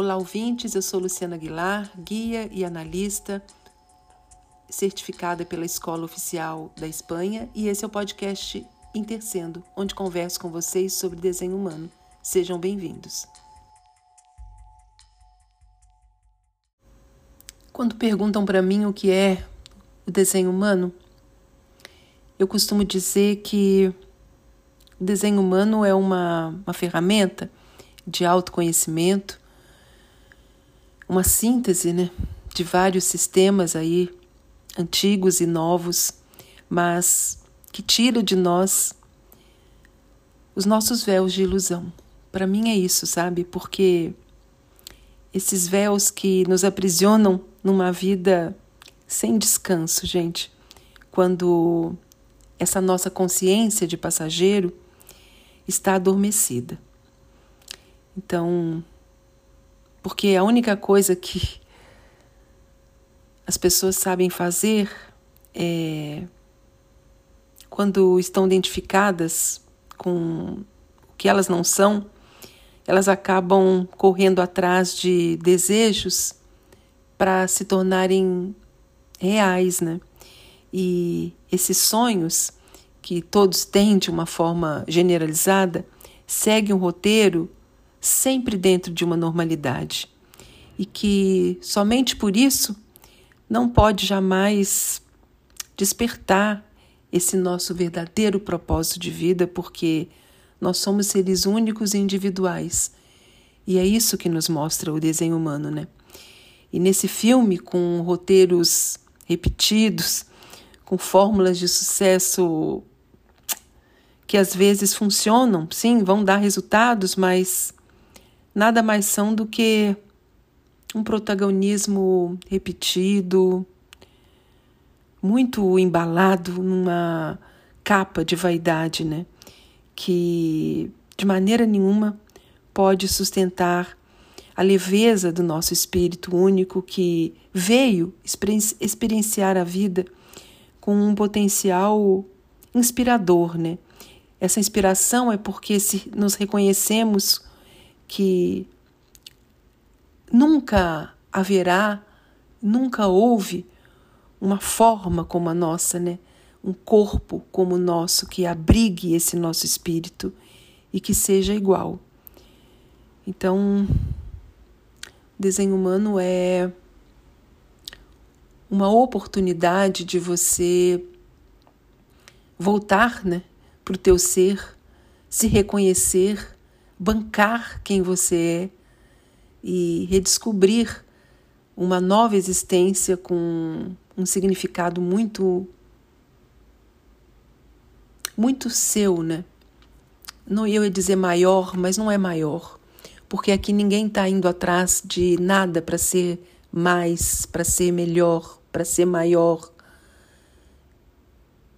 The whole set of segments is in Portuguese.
Olá, ouvintes. Eu sou Luciana Aguilar, guia e analista certificada pela Escola Oficial da Espanha, e esse é o podcast Intercendo, onde converso com vocês sobre desenho humano. Sejam bem-vindos. Quando perguntam para mim o que é o desenho humano, eu costumo dizer que o desenho humano é uma, uma ferramenta de autoconhecimento, uma síntese né, de vários sistemas aí antigos e novos, mas que tira de nós os nossos véus de ilusão. Para mim é isso, sabe? Porque esses véus que nos aprisionam numa vida sem descanso, gente, quando essa nossa consciência de passageiro está adormecida. Então, porque a única coisa que as pessoas sabem fazer é, quando estão identificadas com o que elas não são, elas acabam correndo atrás de desejos para se tornarem reais, né? E esses sonhos que todos têm de uma forma generalizada seguem um roteiro sempre dentro de uma normalidade e que somente por isso não pode jamais despertar esse nosso verdadeiro propósito de vida, porque nós somos seres únicos e individuais. E é isso que nos mostra o desenho humano, né? E nesse filme, com roteiros repetidos, com fórmulas de sucesso que às vezes funcionam, sim, vão dar resultados, mas nada mais são do que um protagonismo repetido, muito embalado numa capa de vaidade, né? Que de maneira nenhuma pode sustentar a leveza do nosso espírito único que veio experienciar a vida com um potencial inspirador, né? Essa inspiração é porque se nos reconhecemos que Nunca haverá, nunca houve uma forma como a nossa, né? Um corpo como o nosso que abrigue esse nosso espírito e que seja igual. Então, desenho humano é uma oportunidade de você voltar, né, para o teu ser, se reconhecer, bancar quem você é e redescobrir uma nova existência com um significado muito muito seu, né? Não eu ia dizer maior, mas não é maior, porque aqui ninguém está indo atrás de nada para ser mais, para ser melhor, para ser maior,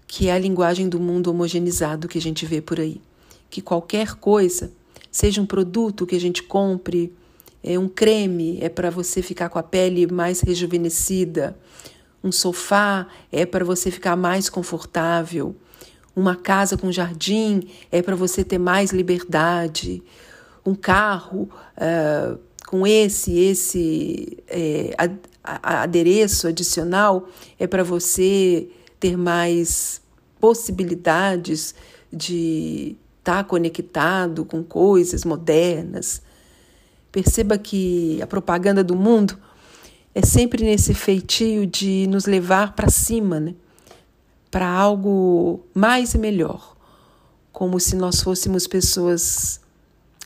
que é a linguagem do mundo homogeneizado que a gente vê por aí. Que qualquer coisa, seja um produto que a gente compre, é um creme é para você ficar com a pele mais rejuvenescida. Um sofá é para você ficar mais confortável. Uma casa com jardim é para você ter mais liberdade. Um carro uh, com esse esse é, adereço adicional é para você ter mais possibilidades de estar tá conectado com coisas modernas. Perceba que a propaganda do mundo é sempre nesse feitio de nos levar para cima, né? para algo mais e melhor, como se nós fôssemos pessoas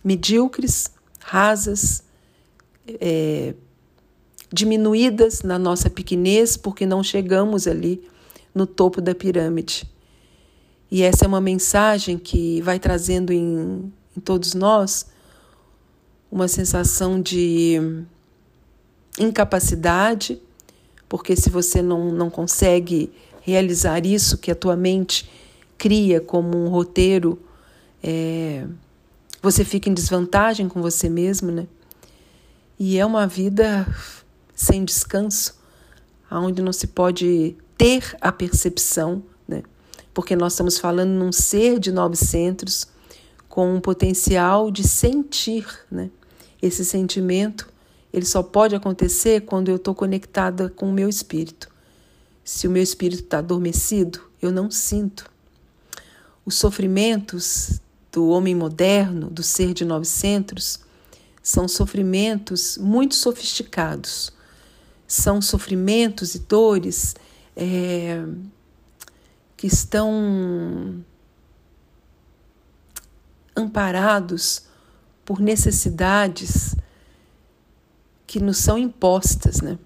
medíocres, rasas, é, diminuídas na nossa pequenez, porque não chegamos ali no topo da pirâmide. E essa é uma mensagem que vai trazendo em, em todos nós uma sensação de incapacidade, porque se você não, não consegue realizar isso que a tua mente cria como um roteiro, é, você fica em desvantagem com você mesmo, né? E é uma vida sem descanso, onde não se pode ter a percepção? Porque nós estamos falando num ser de nove centros com um potencial de sentir, né? esse sentimento ele só pode acontecer quando eu estou conectada com o meu espírito. Se o meu espírito está adormecido, eu não sinto. Os sofrimentos do homem moderno, do ser de nove centros, são sofrimentos muito sofisticados. São sofrimentos e dores é, que estão amparados por necessidades que nos são impostas, né?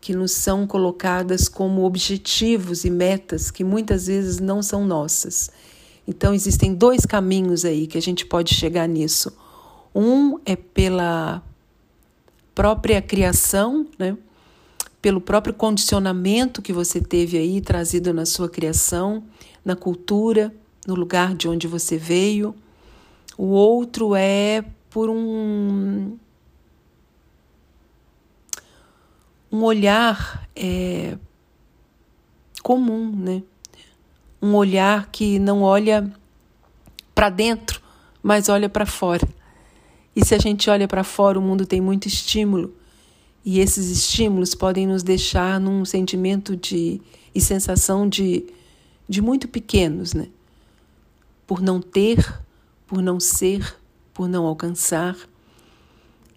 que nos são colocadas como objetivos e metas que muitas vezes não são nossas. Então, existem dois caminhos aí que a gente pode chegar nisso. Um é pela própria criação, né? Pelo próprio condicionamento que você teve aí trazido na sua criação, na cultura, no lugar de onde você veio. O outro é por um um olhar é, comum, né? Um olhar que não olha para dentro, mas olha para fora. E se a gente olha para fora, o mundo tem muito estímulo. E esses estímulos podem nos deixar num sentimento de e sensação de, de muito pequenos, né? Por não ter, por não ser, por não alcançar.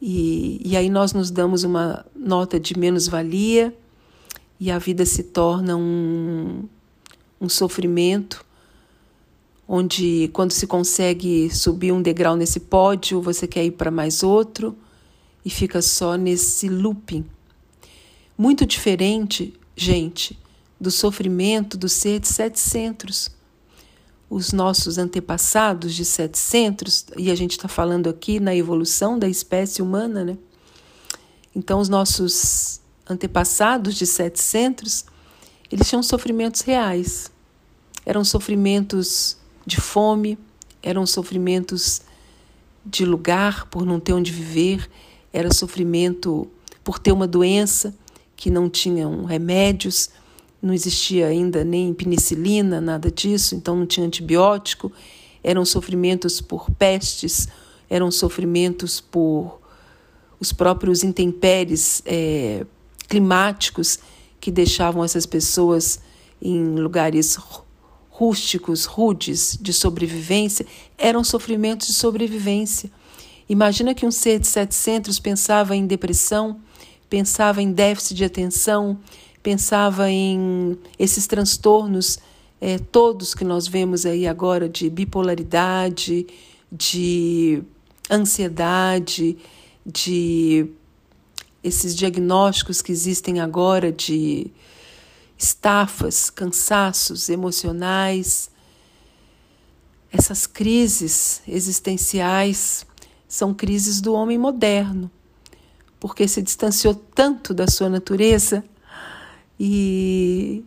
E, e aí nós nos damos uma nota de menos-valia e a vida se torna um, um sofrimento, onde quando se consegue subir um degrau nesse pódio, você quer ir para mais outro e fica só nesse looping. Muito diferente, gente, do sofrimento do ser de sete centros os nossos antepassados de sete centros, e a gente está falando aqui na evolução da espécie humana, né? Então, os nossos antepassados de sete centros, eles tinham sofrimentos reais. Eram sofrimentos de fome, eram sofrimentos de lugar por não ter onde viver, era sofrimento por ter uma doença que não tinham remédios, não existia ainda nem penicilina, nada disso, então não tinha antibiótico. Eram sofrimentos por pestes, eram sofrimentos por os próprios intempéries é, climáticos que deixavam essas pessoas em lugares rústicos, rudes, de sobrevivência, eram sofrimentos de sobrevivência. Imagina que um ser de 700 pensava em depressão, pensava em déficit de atenção, pensava em esses transtornos é, todos que nós vemos aí agora de bipolaridade, de ansiedade, de esses diagnósticos que existem agora de estafas, cansaços emocionais, essas crises existenciais são crises do homem moderno, porque se distanciou tanto da sua natureza e,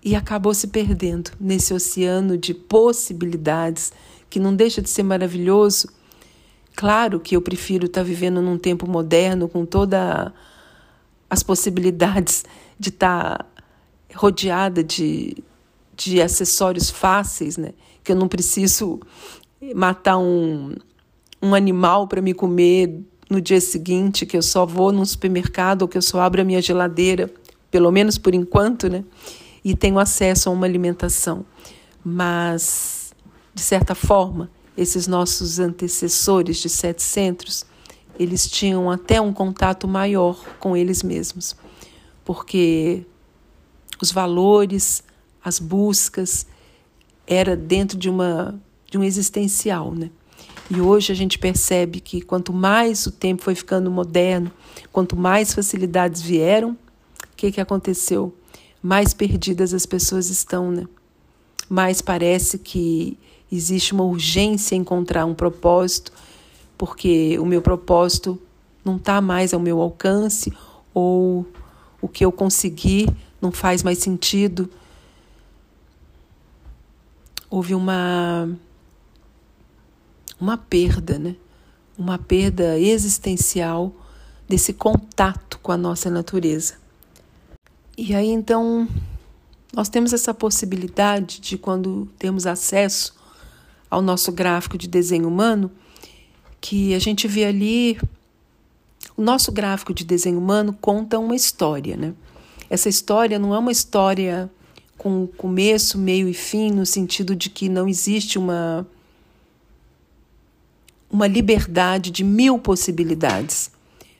e acabou se perdendo nesse oceano de possibilidades que não deixa de ser maravilhoso. Claro que eu prefiro estar vivendo num tempo moderno com todas as possibilidades de estar rodeada de, de acessórios fáceis, né? Que eu não preciso matar um, um animal para me comer no dia seguinte, que eu só vou num supermercado ou que eu só abro a minha geladeira pelo menos por enquanto, né? E tenho acesso a uma alimentação. Mas, de certa forma, esses nossos antecessores de sete centros, eles tinham até um contato maior com eles mesmos, porque os valores, as buscas, era dentro de uma de um existencial, né? E hoje a gente percebe que quanto mais o tempo foi ficando moderno, quanto mais facilidades vieram, que, que aconteceu? Mais perdidas as pessoas estão, né? Mais parece que existe uma urgência em encontrar um propósito, porque o meu propósito não está mais ao meu alcance, ou o que eu consegui não faz mais sentido. Houve uma uma perda, né? Uma perda existencial desse contato com a nossa natureza. E aí então nós temos essa possibilidade de quando temos acesso ao nosso gráfico de desenho humano, que a gente vê ali O nosso gráfico de desenho humano conta uma história, né? Essa história não é uma história com começo, meio e fim, no sentido de que não existe uma uma liberdade de mil possibilidades,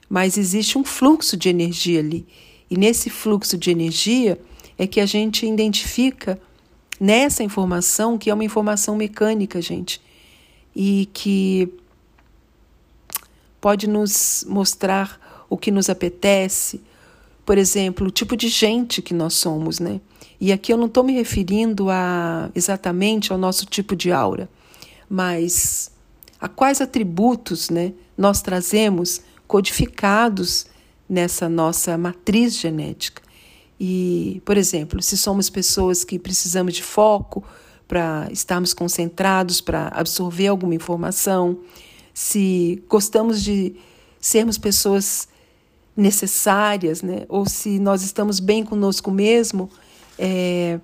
mas existe um fluxo de energia ali. E nesse fluxo de energia é que a gente identifica nessa informação que é uma informação mecânica, gente, e que pode nos mostrar o que nos apetece, por exemplo, o tipo de gente que nós somos, né? E aqui eu não estou me referindo a exatamente ao nosso tipo de aura, mas a quais atributos, né, nós trazemos codificados nessa nossa matriz genética. E, por exemplo, se somos pessoas que precisamos de foco para estarmos concentrados, para absorver alguma informação, se gostamos de sermos pessoas necessárias, né? ou se nós estamos bem conosco mesmo, é,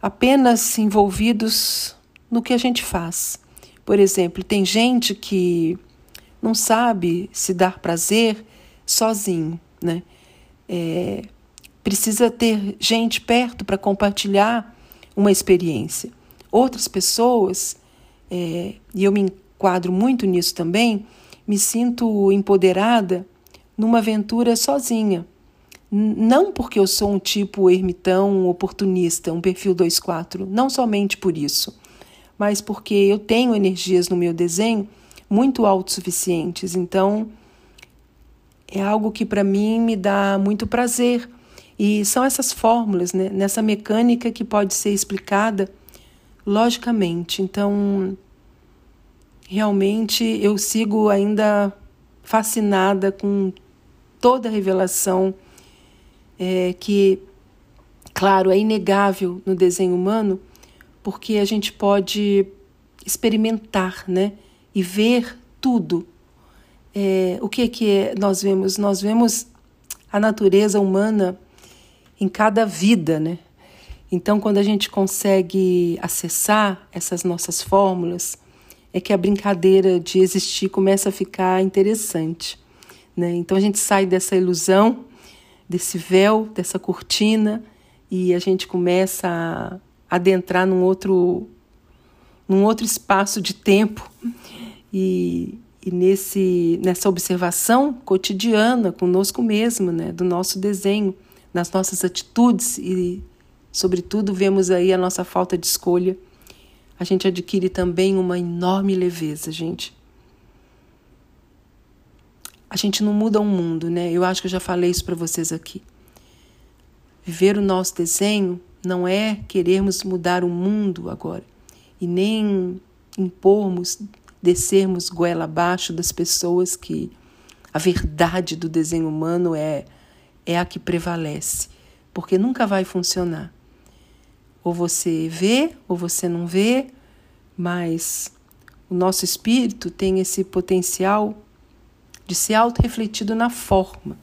apenas envolvidos no que a gente faz. Por exemplo, tem gente que não sabe se dar prazer sozinho, né? É, precisa ter gente perto para compartilhar uma experiência. Outras pessoas, é, e eu me quadro muito nisso também, me sinto empoderada numa aventura sozinha. Não porque eu sou um tipo ermitão, oportunista, um perfil 2-4, não somente por isso, mas porque eu tenho energias no meu desenho muito autossuficientes. Então, é algo que para mim me dá muito prazer. E são essas fórmulas, né, nessa mecânica que pode ser explicada logicamente. Então, realmente eu sigo ainda fascinada com toda a revelação é, que, claro, é inegável no desenho humano, porque a gente pode experimentar, né, e ver tudo. É, o que que é, nós vemos? Nós vemos a natureza humana em cada vida, né? Então, quando a gente consegue acessar essas nossas fórmulas, é que a brincadeira de existir começa a ficar interessante. Né? Então a gente sai dessa ilusão, desse véu, dessa cortina, e a gente começa a adentrar num outro, num outro espaço de tempo. E, e nesse, nessa observação cotidiana conosco mesmo, né? do nosso desenho, nas nossas atitudes e, sobretudo, vemos aí a nossa falta de escolha a gente adquire também uma enorme leveza, gente. A gente não muda o um mundo, né? Eu acho que eu já falei isso para vocês aqui. Viver o nosso desenho não é querermos mudar o mundo agora e nem impormos, descermos goela abaixo das pessoas que a verdade do desenho humano é é a que prevalece, porque nunca vai funcionar. Ou você vê, ou você não vê, mas o nosso espírito tem esse potencial de ser auto-refletido na forma.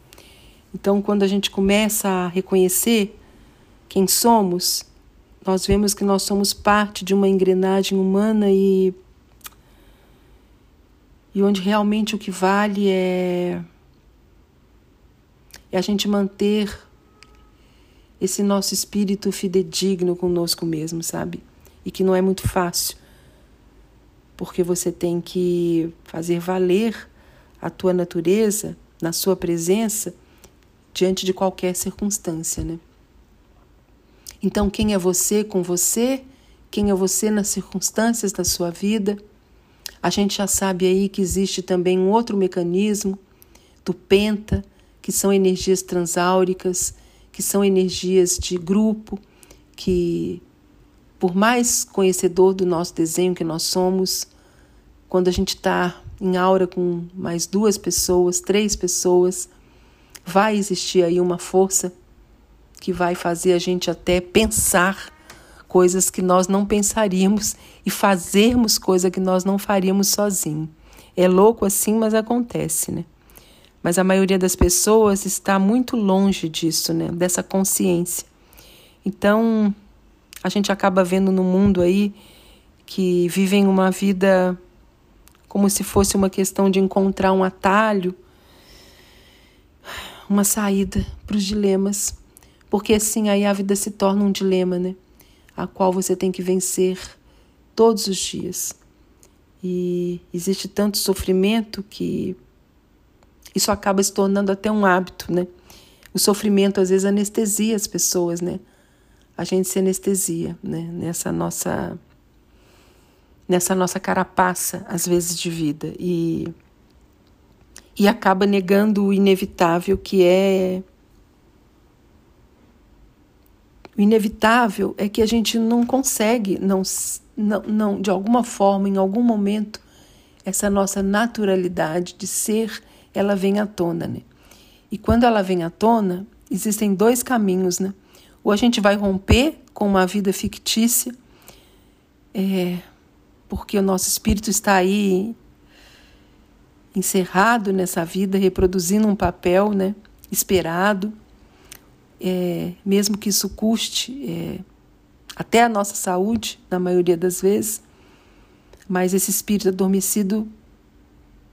Então, quando a gente começa a reconhecer quem somos, nós vemos que nós somos parte de uma engrenagem humana e, e onde realmente o que vale é, é a gente manter esse nosso espírito fidedigno conosco mesmo, sabe? E que não é muito fácil, porque você tem que fazer valer a tua natureza na sua presença diante de qualquer circunstância, né? Então, quem é você com você? Quem é você nas circunstâncias da sua vida? A gente já sabe aí que existe também um outro mecanismo do penta, que são energias transáuricas que são energias de grupo, que, por mais conhecedor do nosso desenho que nós somos, quando a gente está em aura com mais duas pessoas, três pessoas, vai existir aí uma força que vai fazer a gente até pensar coisas que nós não pensaríamos e fazermos coisas que nós não faríamos sozinho. É louco assim, mas acontece, né? Mas a maioria das pessoas está muito longe disso, né? Dessa consciência. Então, a gente acaba vendo no mundo aí que vivem uma vida como se fosse uma questão de encontrar um atalho uma saída para os dilemas, porque assim aí a vida se torna um dilema, né? A qual você tem que vencer todos os dias. E existe tanto sofrimento que isso acaba se tornando até um hábito, né? O sofrimento às vezes anestesia as pessoas, né? A gente se anestesia, né? Nessa nossa nessa nossa carapaça às vezes de vida e e acaba negando o inevitável que é o inevitável é que a gente não consegue não não, não de alguma forma em algum momento essa nossa naturalidade de ser ela vem à tona, né? E quando ela vem à tona, existem dois caminhos, né? Ou a gente vai romper com uma vida fictícia, é, porque o nosso espírito está aí encerrado nessa vida, reproduzindo um papel, né? Esperado, é, mesmo que isso custe é, até a nossa saúde, na maioria das vezes, mas esse espírito adormecido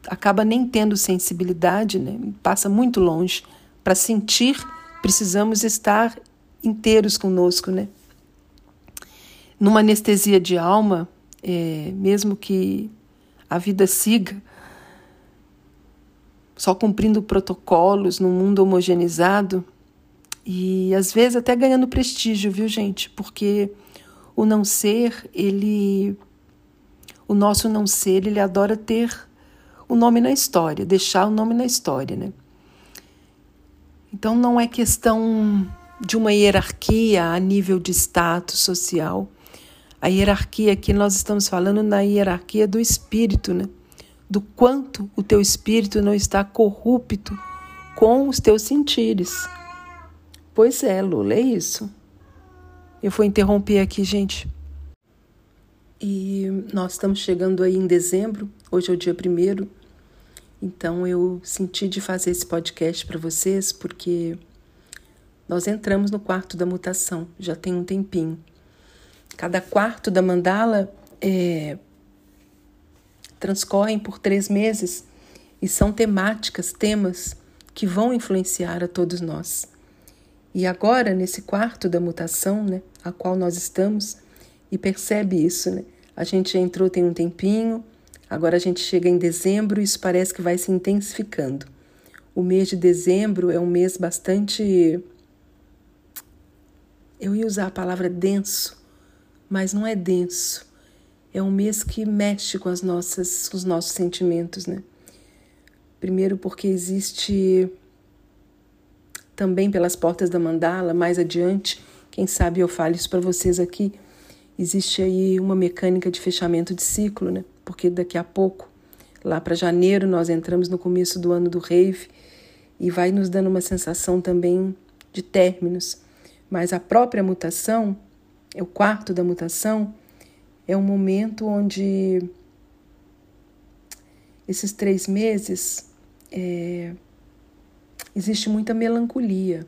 acaba nem tendo sensibilidade, né? passa muito longe. Para sentir, precisamos estar inteiros conosco. Né? Numa anestesia de alma, é, mesmo que a vida siga só cumprindo protocolos num mundo homogeneizado e às vezes até ganhando prestígio, viu, gente? Porque o não ser, ele o nosso não ser, ele adora ter o nome na história, deixar o nome na história, né? Então não é questão de uma hierarquia a nível de status social. A hierarquia aqui nós estamos falando na hierarquia do espírito, né? Do quanto o teu espírito não está corrupto com os teus sentires. Pois é, Lula, é isso. Eu vou interromper aqui, gente. E nós estamos chegando aí em dezembro, hoje é o dia primeiro. Então eu senti de fazer esse podcast para vocês porque nós entramos no quarto da mutação, já tem um tempinho. Cada quarto da mandala é, por três meses e são temáticas, temas que vão influenciar a todos nós. E agora, nesse quarto da mutação, né, a qual nós estamos, e percebe isso, né? A gente entrou tem um tempinho, Agora a gente chega em dezembro e isso parece que vai se intensificando. O mês de dezembro é um mês bastante. Eu ia usar a palavra denso, mas não é denso. É um mês que mexe com as nossas, os nossos sentimentos, né? Primeiro porque existe também pelas portas da mandala, mais adiante, quem sabe eu falo isso para vocês aqui, existe aí uma mecânica de fechamento de ciclo, né? porque daqui a pouco, lá para janeiro, nós entramos no começo do ano do rave e vai nos dando uma sensação também de términos. Mas a própria mutação, é o quarto da mutação, é um momento onde esses três meses é, existe muita melancolia.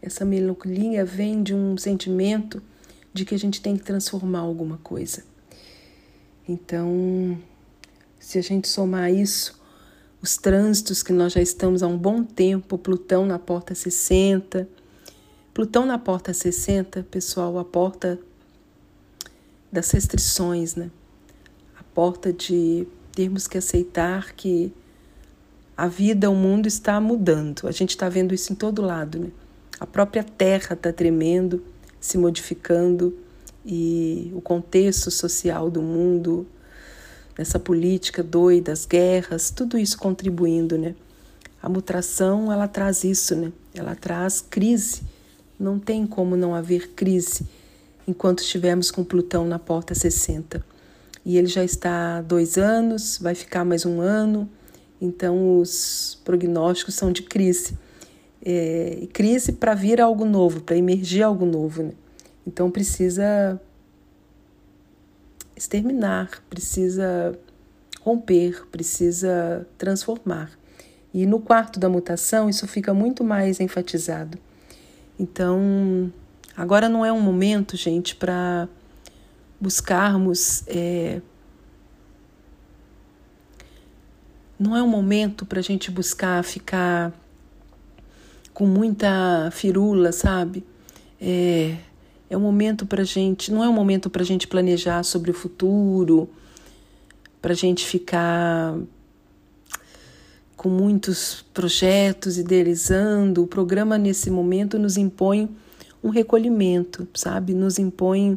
Essa melancolia vem de um sentimento de que a gente tem que transformar alguma coisa. Então, se a gente somar isso, os trânsitos que nós já estamos há um bom tempo, Plutão na porta 60. Plutão na porta 60, pessoal, a porta das restrições, né? A porta de termos que aceitar que a vida, o mundo está mudando. A gente está vendo isso em todo lado, né? A própria Terra está tremendo, se modificando e o contexto social do mundo, nessa política doida, as guerras, tudo isso contribuindo, né? A mutação, ela traz isso, né? Ela traz crise. Não tem como não haver crise enquanto estivermos com Plutão na porta 60. E ele já está há dois anos, vai ficar mais um ano, então os prognósticos são de crise. É, crise para vir algo novo, para emergir algo novo. Né? Então precisa exterminar, precisa romper, precisa transformar. E no quarto da mutação isso fica muito mais enfatizado. Então, agora não é um momento, gente, para buscarmos. É... Não é um momento para a gente buscar ficar com muita firula, sabe? É, é um momento para gente, não é um momento para gente planejar sobre o futuro, para gente ficar com muitos projetos idealizando. O programa nesse momento nos impõe um recolhimento, sabe? Nos impõe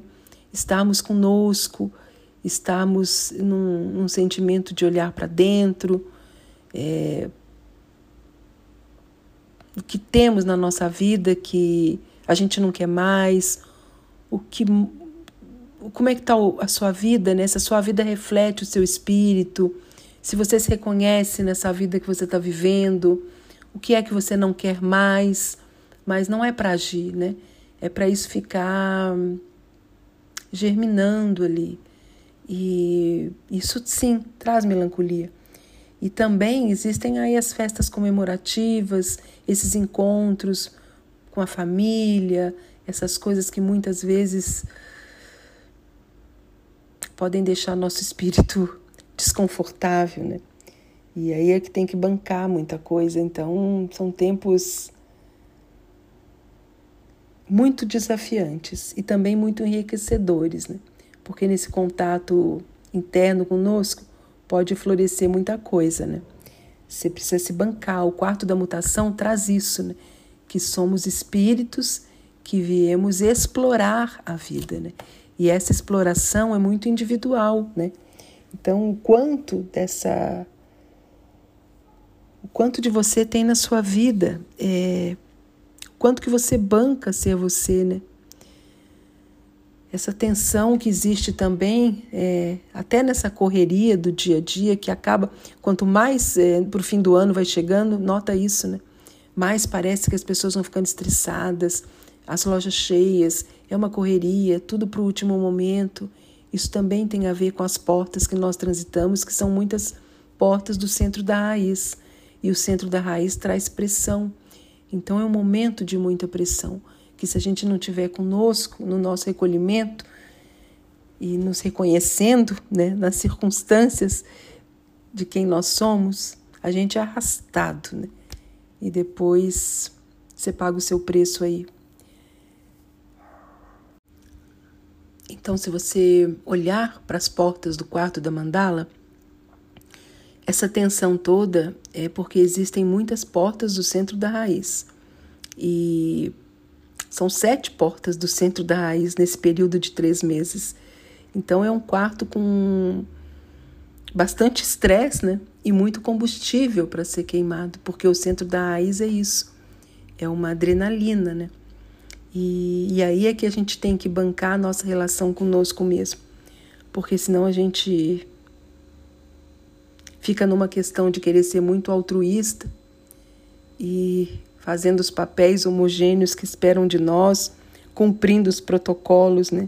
estarmos conosco, estarmos num, num sentimento de olhar para dentro, é, o que temos na nossa vida que a gente não quer mais, o que como é que está a sua vida, né? Se a sua vida reflete o seu espírito, se você se reconhece nessa vida que você está vivendo, o que é que você não quer mais, mas não é para agir, né? É para isso ficar germinando ali. E isso sim traz melancolia. E também existem aí as festas comemorativas, esses encontros com a família, essas coisas que muitas vezes podem deixar nosso espírito desconfortável, né? E aí é que tem que bancar muita coisa. Então, são tempos muito desafiantes e também muito enriquecedores, né? Porque nesse contato interno conosco pode florescer muita coisa, né? Você precisa se bancar. O quarto da mutação traz isso, né? Que somos espíritos que viemos explorar a vida, né? E essa exploração é muito individual, né? Então, o quanto dessa o quanto de você tem na sua vida, é, o quanto que você banca ser você, né? Essa tensão que existe também, é, até nessa correria do dia a dia, que acaba, quanto mais é, para o fim do ano vai chegando, nota isso, né? Mais parece que as pessoas vão ficando estressadas, as lojas cheias, é uma correria, tudo para o último momento. Isso também tem a ver com as portas que nós transitamos, que são muitas portas do centro da raiz. E o centro da raiz traz pressão. Então é um momento de muita pressão, que se a gente não tiver conosco no nosso recolhimento e nos reconhecendo né, nas circunstâncias de quem nós somos, a gente é arrastado. Né? E depois você paga o seu preço aí. Então, se você olhar para as portas do quarto da mandala, essa tensão toda é porque existem muitas portas do centro da raiz. E são sete portas do centro da raiz nesse período de três meses. Então, é um quarto com bastante estresse, né? E muito combustível para ser queimado, porque o centro da raiz é isso, é uma adrenalina, né? E, e aí é que a gente tem que bancar a nossa relação conosco mesmo, porque senão a gente fica numa questão de querer ser muito altruísta e fazendo os papéis homogêneos que esperam de nós, cumprindo os protocolos, né?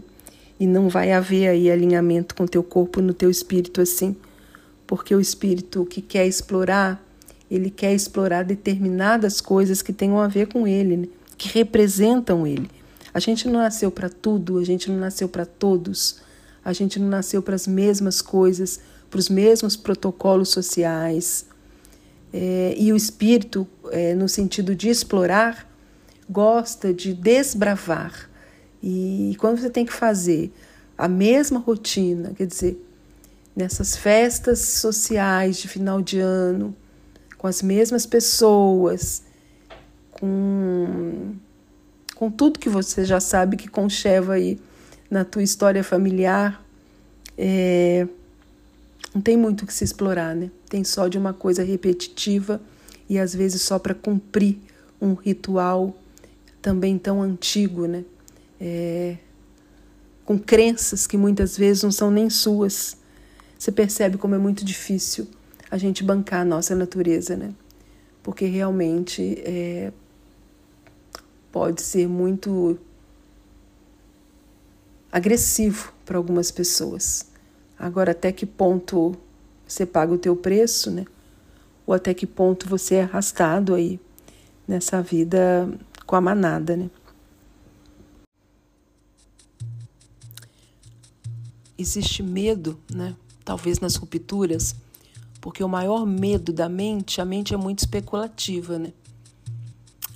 E não vai haver aí alinhamento com teu corpo no teu espírito assim, porque o espírito que quer explorar, ele quer explorar determinadas coisas que tenham a ver com ele, né? que representam Ele. A gente não nasceu para tudo, a gente não nasceu para todos, a gente não nasceu para as mesmas coisas, para os mesmos protocolos sociais. É, e o espírito, é, no sentido de explorar, gosta de desbravar. E quando você tem que fazer a mesma rotina, quer dizer, nessas festas sociais de final de ano, com as mesmas pessoas, com, com tudo que você já sabe que concheva aí na tua história familiar, é, não tem muito o que se explorar, né? Tem só de uma coisa repetitiva e às vezes só para cumprir um ritual também tão antigo, né? É, com crenças que muitas vezes não são nem suas. Você percebe como é muito difícil a gente bancar a nossa natureza, né? Porque realmente é, pode ser muito agressivo para algumas pessoas. Agora, até que ponto você paga o teu preço, né? Ou até que ponto você é arrastado aí nessa vida com a manada, né? Existe medo, né? Talvez nas rupturas, porque o maior medo da mente, a mente é muito especulativa, né?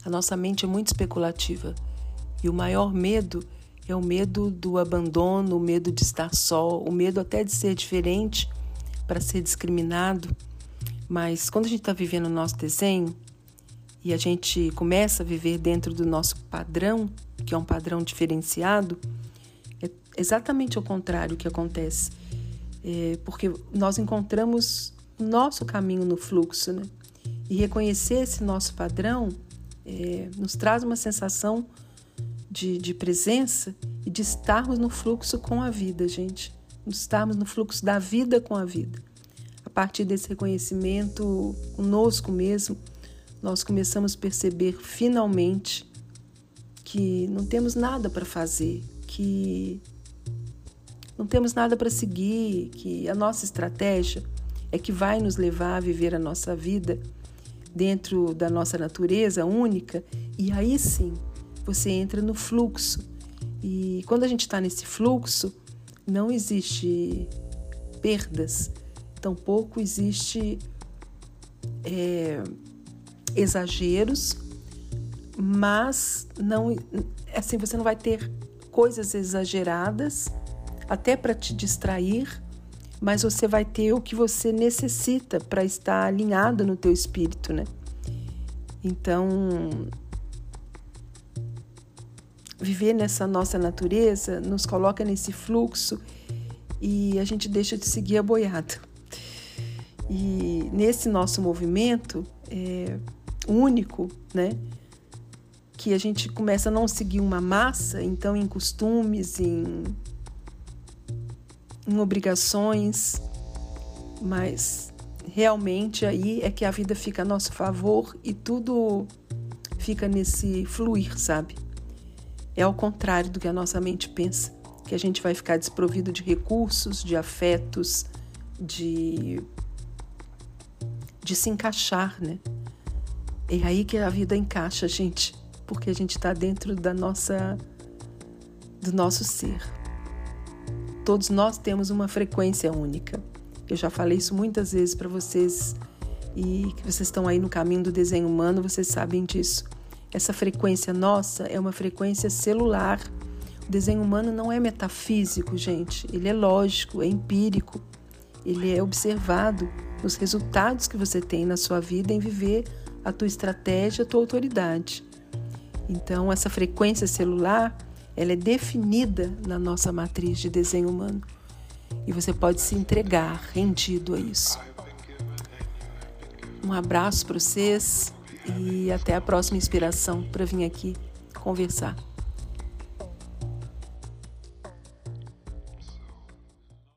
A nossa mente é muito especulativa. E o maior medo é o medo do abandono, o medo de estar só, o medo até de ser diferente para ser discriminado. Mas quando a gente está vivendo o nosso desenho e a gente começa a viver dentro do nosso padrão, que é um padrão diferenciado, é exatamente o contrário que acontece. É porque nós encontramos o nosso caminho no fluxo, né? E reconhecer esse nosso padrão é, nos traz uma sensação de, de presença e de estarmos no fluxo com a vida, gente. Estarmos no fluxo da vida com a vida. Partir desse reconhecimento conosco mesmo, nós começamos a perceber finalmente que não temos nada para fazer, que não temos nada para seguir, que a nossa estratégia é que vai nos levar a viver a nossa vida dentro da nossa natureza única, e aí sim você entra no fluxo. E quando a gente está nesse fluxo, não existe perdas, tampouco existe é, exageros, mas não assim você não vai ter coisas exageradas até para te distrair mas você vai ter o que você necessita para estar alinhado no teu espírito, né? Então, viver nessa nossa natureza nos coloca nesse fluxo e a gente deixa de seguir a boiada. E nesse nosso movimento é, único, né? Que a gente começa a não seguir uma massa, então em costumes, em em obrigações, mas realmente aí é que a vida fica a nosso favor e tudo fica nesse fluir, sabe? É ao contrário do que a nossa mente pensa, que a gente vai ficar desprovido de recursos, de afetos, de de se encaixar, né? É aí que a vida encaixa, gente, porque a gente está dentro da nossa do nosso ser. Todos nós temos uma frequência única. Eu já falei isso muitas vezes para vocês e que vocês estão aí no caminho do desenho humano, vocês sabem disso. Essa frequência nossa é uma frequência celular. O desenho humano não é metafísico, gente. Ele é lógico, é empírico. Ele é observado nos resultados que você tem na sua vida em viver a tua estratégia, a tua autoridade. Então, essa frequência celular ela é definida na nossa matriz de desenho humano. E você pode se entregar rendido a isso. Um abraço para vocês e até a próxima inspiração para vir aqui conversar.